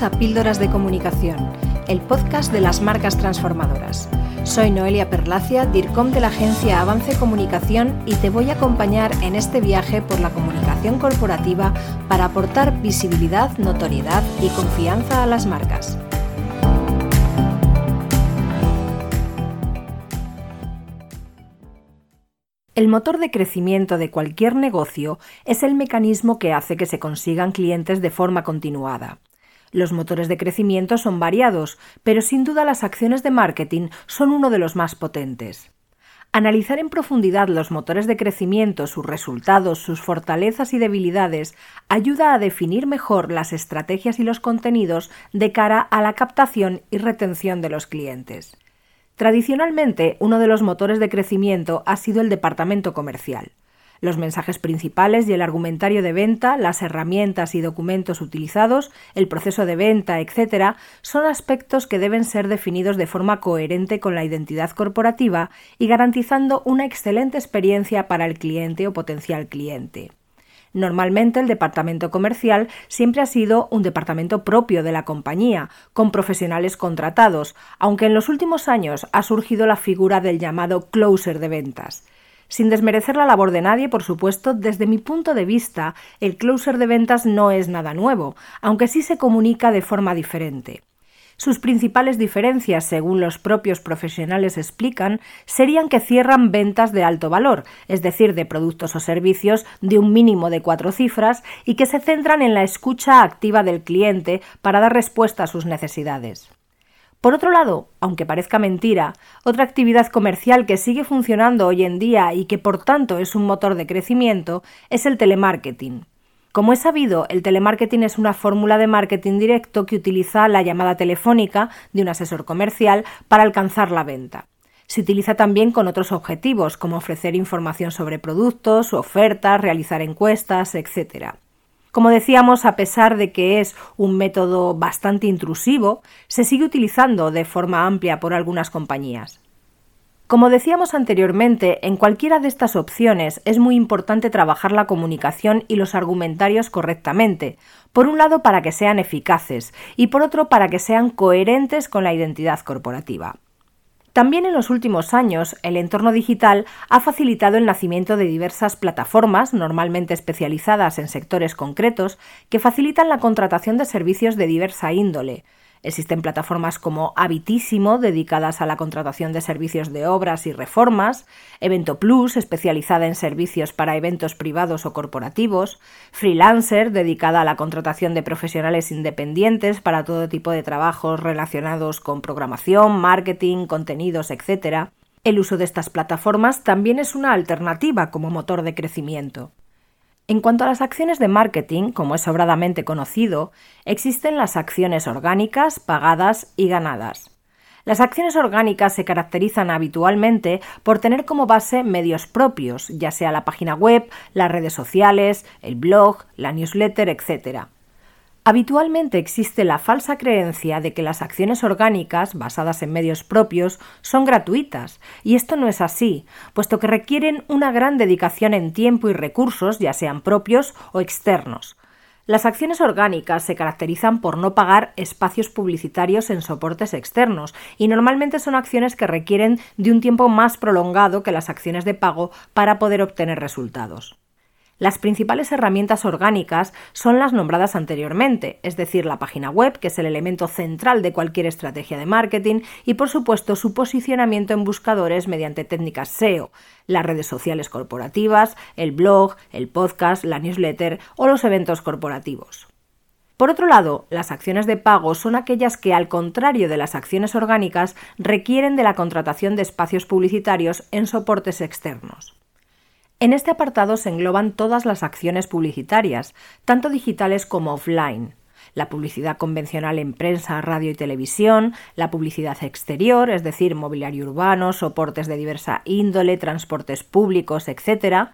A Píldoras de Comunicación, el podcast de las marcas transformadoras. Soy Noelia Perlacia, DIRCOM de la agencia Avance Comunicación y te voy a acompañar en este viaje por la comunicación corporativa para aportar visibilidad, notoriedad y confianza a las marcas. El motor de crecimiento de cualquier negocio es el mecanismo que hace que se consigan clientes de forma continuada. Los motores de crecimiento son variados, pero sin duda las acciones de marketing son uno de los más potentes. Analizar en profundidad los motores de crecimiento, sus resultados, sus fortalezas y debilidades ayuda a definir mejor las estrategias y los contenidos de cara a la captación y retención de los clientes. Tradicionalmente, uno de los motores de crecimiento ha sido el departamento comercial. Los mensajes principales y el argumentario de venta, las herramientas y documentos utilizados, el proceso de venta, etc., son aspectos que deben ser definidos de forma coherente con la identidad corporativa y garantizando una excelente experiencia para el cliente o potencial cliente. Normalmente el departamento comercial siempre ha sido un departamento propio de la compañía, con profesionales contratados, aunque en los últimos años ha surgido la figura del llamado closer de ventas. Sin desmerecer la labor de nadie, por supuesto, desde mi punto de vista, el closer de ventas no es nada nuevo, aunque sí se comunica de forma diferente. Sus principales diferencias, según los propios profesionales explican, serían que cierran ventas de alto valor, es decir, de productos o servicios de un mínimo de cuatro cifras, y que se centran en la escucha activa del cliente para dar respuesta a sus necesidades. Por otro lado, aunque parezca mentira, otra actividad comercial que sigue funcionando hoy en día y que por tanto es un motor de crecimiento es el telemarketing. Como es sabido, el telemarketing es una fórmula de marketing directo que utiliza la llamada telefónica de un asesor comercial para alcanzar la venta. Se utiliza también con otros objetivos, como ofrecer información sobre productos, ofertas, realizar encuestas, etc. Como decíamos, a pesar de que es un método bastante intrusivo, se sigue utilizando de forma amplia por algunas compañías. Como decíamos anteriormente, en cualquiera de estas opciones es muy importante trabajar la comunicación y los argumentarios correctamente, por un lado para que sean eficaces y por otro para que sean coherentes con la identidad corporativa. También en los últimos años, el entorno digital ha facilitado el nacimiento de diversas plataformas, normalmente especializadas en sectores concretos, que facilitan la contratación de servicios de diversa índole, Existen plataformas como Habitísimo, dedicadas a la contratación de servicios de obras y reformas, Evento Plus, especializada en servicios para eventos privados o corporativos, Freelancer, dedicada a la contratación de profesionales independientes para todo tipo de trabajos relacionados con programación, marketing, contenidos, etc. El uso de estas plataformas también es una alternativa como motor de crecimiento. En cuanto a las acciones de marketing, como es sobradamente conocido, existen las acciones orgánicas, pagadas y ganadas. Las acciones orgánicas se caracterizan habitualmente por tener como base medios propios, ya sea la página web, las redes sociales, el blog, la newsletter, etc. Habitualmente existe la falsa creencia de que las acciones orgánicas, basadas en medios propios, son gratuitas, y esto no es así, puesto que requieren una gran dedicación en tiempo y recursos, ya sean propios o externos. Las acciones orgánicas se caracterizan por no pagar espacios publicitarios en soportes externos y normalmente son acciones que requieren de un tiempo más prolongado que las acciones de pago para poder obtener resultados. Las principales herramientas orgánicas son las nombradas anteriormente, es decir, la página web, que es el elemento central de cualquier estrategia de marketing, y por supuesto su posicionamiento en buscadores mediante técnicas SEO, las redes sociales corporativas, el blog, el podcast, la newsletter o los eventos corporativos. Por otro lado, las acciones de pago son aquellas que, al contrario de las acciones orgánicas, requieren de la contratación de espacios publicitarios en soportes externos. En este apartado se engloban todas las acciones publicitarias, tanto digitales como offline. La publicidad convencional en prensa, radio y televisión, la publicidad exterior, es decir, mobiliario urbano, soportes de diversa índole, transportes públicos, etc.,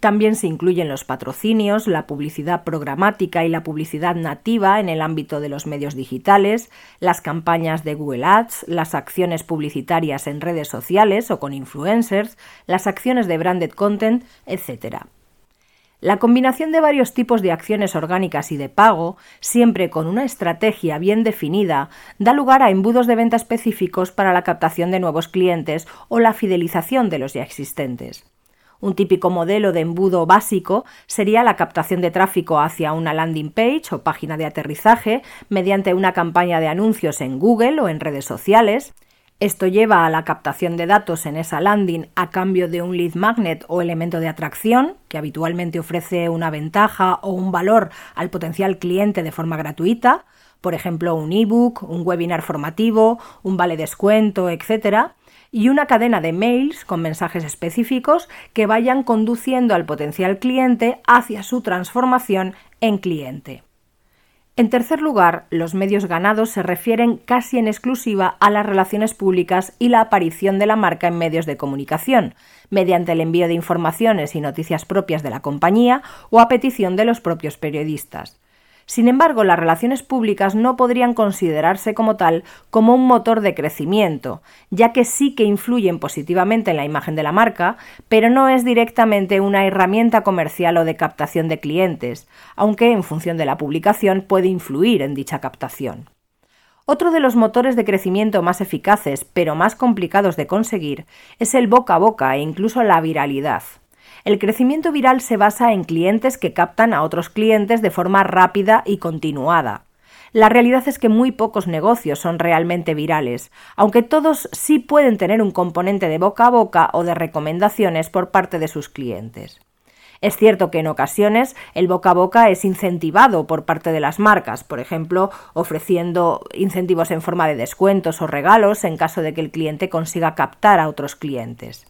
también se incluyen los patrocinios, la publicidad programática y la publicidad nativa en el ámbito de los medios digitales, las campañas de Google Ads, las acciones publicitarias en redes sociales o con influencers, las acciones de branded content, etc. La combinación de varios tipos de acciones orgánicas y de pago, siempre con una estrategia bien definida, da lugar a embudos de venta específicos para la captación de nuevos clientes o la fidelización de los ya existentes. Un típico modelo de embudo básico sería la captación de tráfico hacia una landing page o página de aterrizaje mediante una campaña de anuncios en Google o en redes sociales, esto lleva a la captación de datos en esa landing a cambio de un lead magnet o elemento de atracción, que habitualmente ofrece una ventaja o un valor al potencial cliente de forma gratuita, por ejemplo, un ebook, un webinar formativo, un vale descuento, etc. Y una cadena de mails con mensajes específicos que vayan conduciendo al potencial cliente hacia su transformación en cliente. En tercer lugar, los medios ganados se refieren casi en exclusiva a las relaciones públicas y la aparición de la marca en medios de comunicación, mediante el envío de informaciones y noticias propias de la compañía o a petición de los propios periodistas. Sin embargo, las relaciones públicas no podrían considerarse como tal como un motor de crecimiento, ya que sí que influyen positivamente en la imagen de la marca, pero no es directamente una herramienta comercial o de captación de clientes, aunque en función de la publicación puede influir en dicha captación. Otro de los motores de crecimiento más eficaces, pero más complicados de conseguir, es el boca a boca e incluso la viralidad. El crecimiento viral se basa en clientes que captan a otros clientes de forma rápida y continuada. La realidad es que muy pocos negocios son realmente virales, aunque todos sí pueden tener un componente de boca a boca o de recomendaciones por parte de sus clientes. Es cierto que en ocasiones el boca a boca es incentivado por parte de las marcas, por ejemplo, ofreciendo incentivos en forma de descuentos o regalos en caso de que el cliente consiga captar a otros clientes.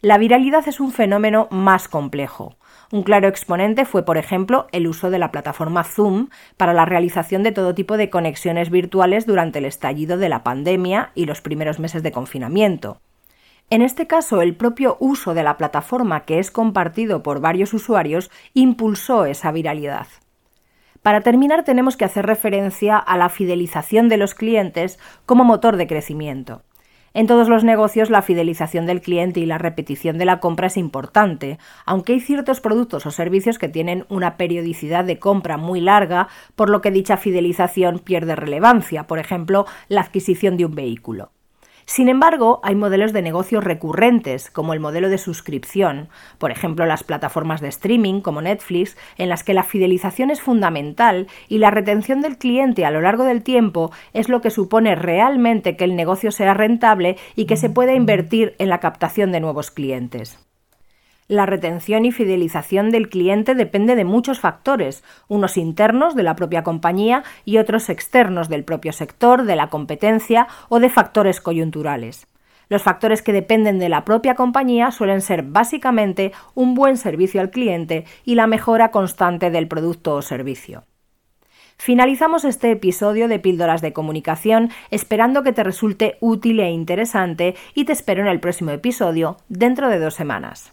La viralidad es un fenómeno más complejo. Un claro exponente fue, por ejemplo, el uso de la plataforma Zoom para la realización de todo tipo de conexiones virtuales durante el estallido de la pandemia y los primeros meses de confinamiento. En este caso, el propio uso de la plataforma, que es compartido por varios usuarios, impulsó esa viralidad. Para terminar, tenemos que hacer referencia a la fidelización de los clientes como motor de crecimiento. En todos los negocios la fidelización del cliente y la repetición de la compra es importante, aunque hay ciertos productos o servicios que tienen una periodicidad de compra muy larga, por lo que dicha fidelización pierde relevancia, por ejemplo, la adquisición de un vehículo. Sin embargo, hay modelos de negocios recurrentes, como el modelo de suscripción, por ejemplo las plataformas de streaming como Netflix, en las que la fidelización es fundamental y la retención del cliente a lo largo del tiempo es lo que supone realmente que el negocio sea rentable y que se pueda invertir en la captación de nuevos clientes. La retención y fidelización del cliente depende de muchos factores, unos internos de la propia compañía y otros externos del propio sector, de la competencia o de factores coyunturales. Los factores que dependen de la propia compañía suelen ser básicamente un buen servicio al cliente y la mejora constante del producto o servicio. Finalizamos este episodio de Píldoras de Comunicación esperando que te resulte útil e interesante y te espero en el próximo episodio dentro de dos semanas.